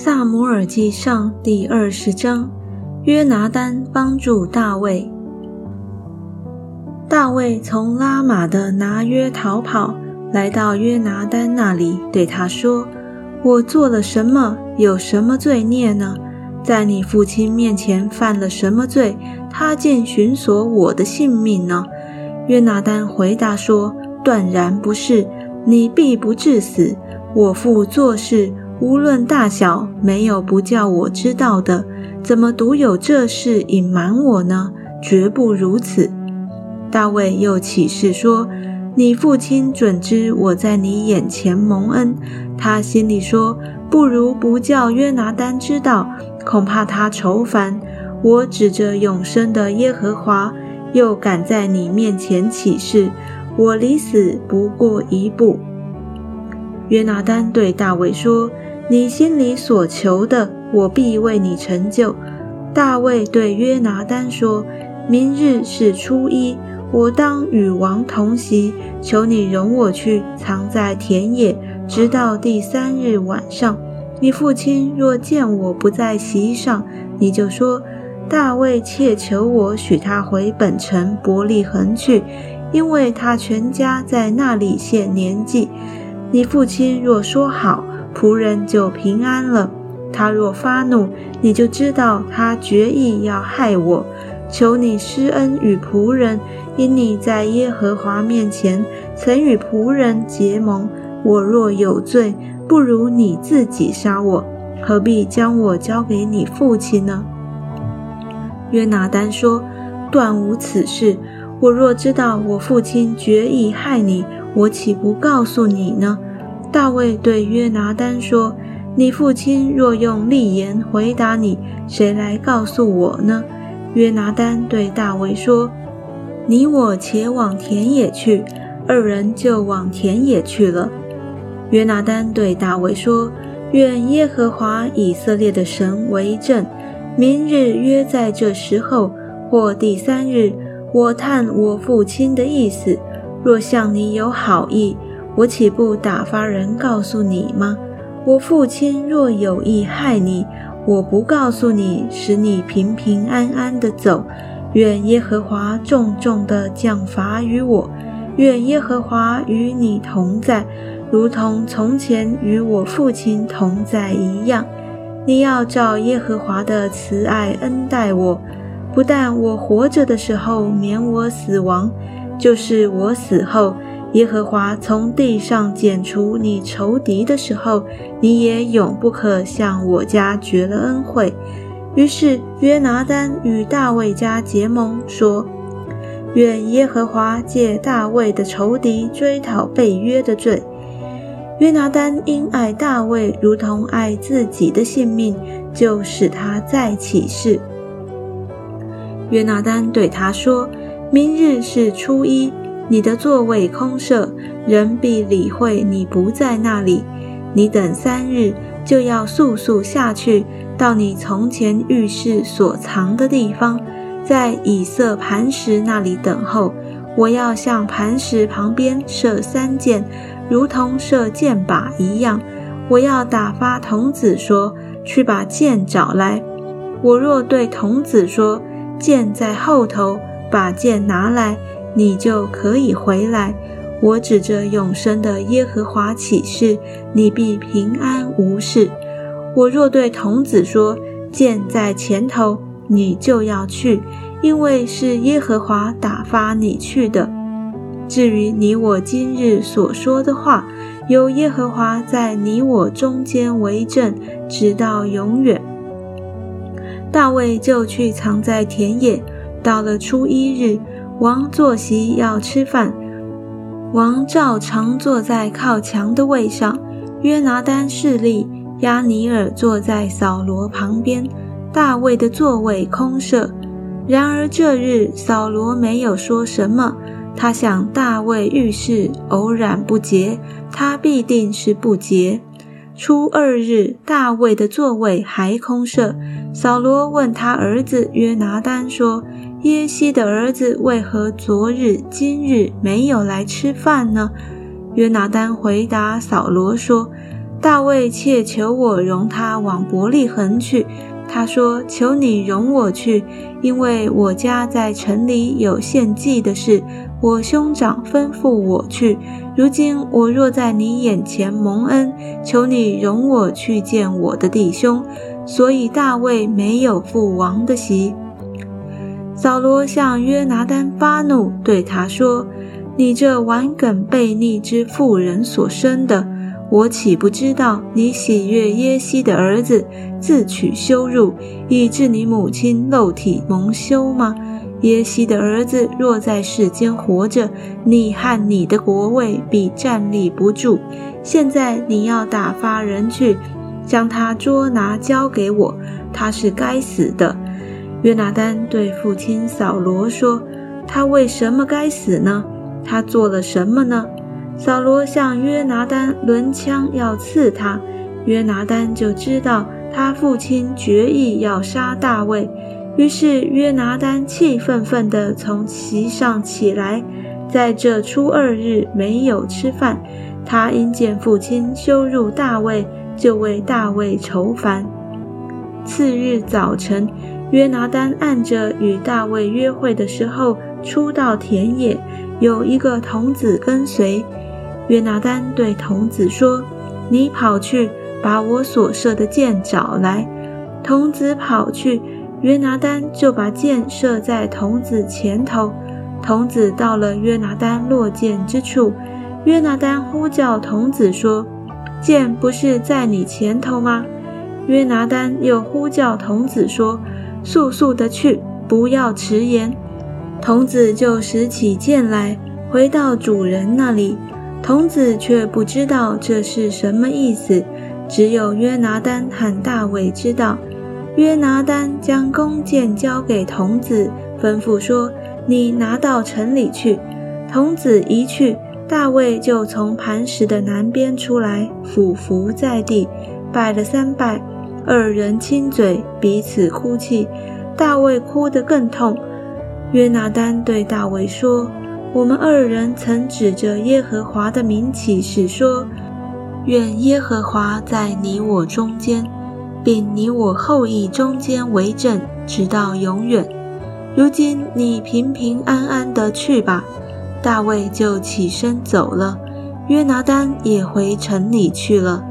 萨摩尔记上第二十章，约拿丹帮助大卫。大卫从拉玛的拿约逃跑，来到约拿丹那里，对他说：“我做了什么？有什么罪孽呢？在你父亲面前犯了什么罪？他竟寻索我的性命呢？”约拿丹回答说：“断然不是，你必不致死。我父做事。”无论大小，没有不叫我知道的。怎么独有这事隐瞒我呢？绝不如此。大卫又起誓说：“你父亲准知我在你眼前蒙恩。”他心里说：“不如不叫约拿丹知道，恐怕他愁烦。我指着永生的耶和华，又敢在你面前起誓，我离死不过一步。”约拿丹对大卫说。你心里所求的，我必为你成就。大卫对约拿丹说：“明日是初一，我当与王同席，求你容我去藏在田野，直到第三日晚上。你父亲若见我不在席上，你就说：大卫切求我许他回本城伯利恒去，因为他全家在那里献年纪。你父亲若说好。”仆人就平安了。他若发怒，你就知道他决意要害我。求你施恩与仆人，因你在耶和华面前曾与仆人结盟。我若有罪，不如你自己杀我，何必将我交给你父亲呢？约拿丹说：“断无此事。我若知道我父亲决意害你，我岂不告诉你呢？”大卫对约拿丹说：“你父亲若用利言回答你，谁来告诉我呢？”约拿丹对大卫说：“你我且往田野去。”二人就往田野去了。约拿丹对大卫说：“愿耶和华以色列的神为证，明日约在这时候或第三日，我探我父亲的意思，若向你有好意。”我岂不打发人告诉你吗？我父亲若有意害你，我不告诉你，使你平平安安的走。愿耶和华重重的降罚于我，愿耶和华与你同在，如同从前与我父亲同在一样。你要照耶和华的慈爱恩待我，不但我活着的时候免我死亡，就是我死后。耶和华从地上剪除你仇敌的时候，你也永不可向我家绝了恩惠。于是约拿丹与大卫家结盟，说：“愿耶和华借大卫的仇敌追讨被约的罪。”约拿丹因爱大卫如同爱自己的性命，就使他再起誓。约拿丹对他说：“明日是初一。”你的座位空设，人必理会你不在那里。你等三日，就要速速下去，到你从前浴室所藏的地方，在以色磐石那里等候。我要向磐石旁边射三箭，如同射箭靶一样。我要打发童子说：“去把箭找来。”我若对童子说：“箭在后头，把箭拿来。”你就可以回来。我指着永生的耶和华起誓，你必平安无事。我若对童子说，剑在前头，你就要去，因为是耶和华打发你去的。至于你我今日所说的话，有耶和华在你我中间为证，直到永远。大卫就去藏在田野，到了初一日。王坐席要吃饭，王照常坐在靠墙的位上。约拿丹侍立，亚尼尔坐在扫罗旁边。大卫的座位空设。然而这日扫罗没有说什么。他想大卫遇事偶然不洁，他必定是不洁。初二日，大卫的座位还空设。扫罗问他儿子约拿丹说。耶西的儿子为何昨日、今日没有来吃饭呢？约拿丹回答扫罗说：“大卫切求我容他往伯利恒去。他说：“求你容我去，因为我家在城里有献祭的事。我兄长吩咐我去。如今我若在你眼前蒙恩，求你容我去见我的弟兄。”所以大卫没有赴王的席。扫罗向约拿丹发怒，对他说：“你这顽梗悖逆之妇人所生的！”我岂不知道你喜悦耶西的儿子，自取羞辱，以致你母亲肉体蒙羞吗？耶西的儿子若在世间活着，你和你的国位必站立不住。现在你要打发人去，将他捉拿交给我，他是该死的。约拿丹对父亲扫罗说：“他为什么该死呢？他做了什么呢？”扫罗向约拿丹抡枪要刺他，约拿丹就知道他父亲决意要杀大卫，于是约拿丹气愤愤地从席上起来，在这初二日没有吃饭。他因见父亲羞辱大卫，就为大卫愁烦。次日早晨，约拿丹按着与大卫约会的时候，出到田野，有一个童子跟随。约拿丹对童子说：“你跑去把我所射的箭找来。”童子跑去，约拿丹就把箭射在童子前头。童子到了约拿丹落箭之处，约拿丹呼叫童子说：“箭不是在你前头吗？”约拿丹又呼叫童子说：“速速的去，不要迟延。”童子就拾起剑来，回到主人那里。童子却不知道这是什么意思，只有约拿丹和大卫知道。约拿丹将弓箭交给童子，吩咐说：“你拿到城里去。”童子一去，大卫就从磐石的南边出来，俯伏在地，拜了三拜。二人亲嘴，彼此哭泣。大卫哭得更痛。约拿丹对大卫说。我们二人曾指着耶和华的名起誓说：“愿耶和华在你我中间，并你我后裔中间为证，直到永远。如今你平平安安的去吧。”大卫就起身走了，约拿丹也回城里去了。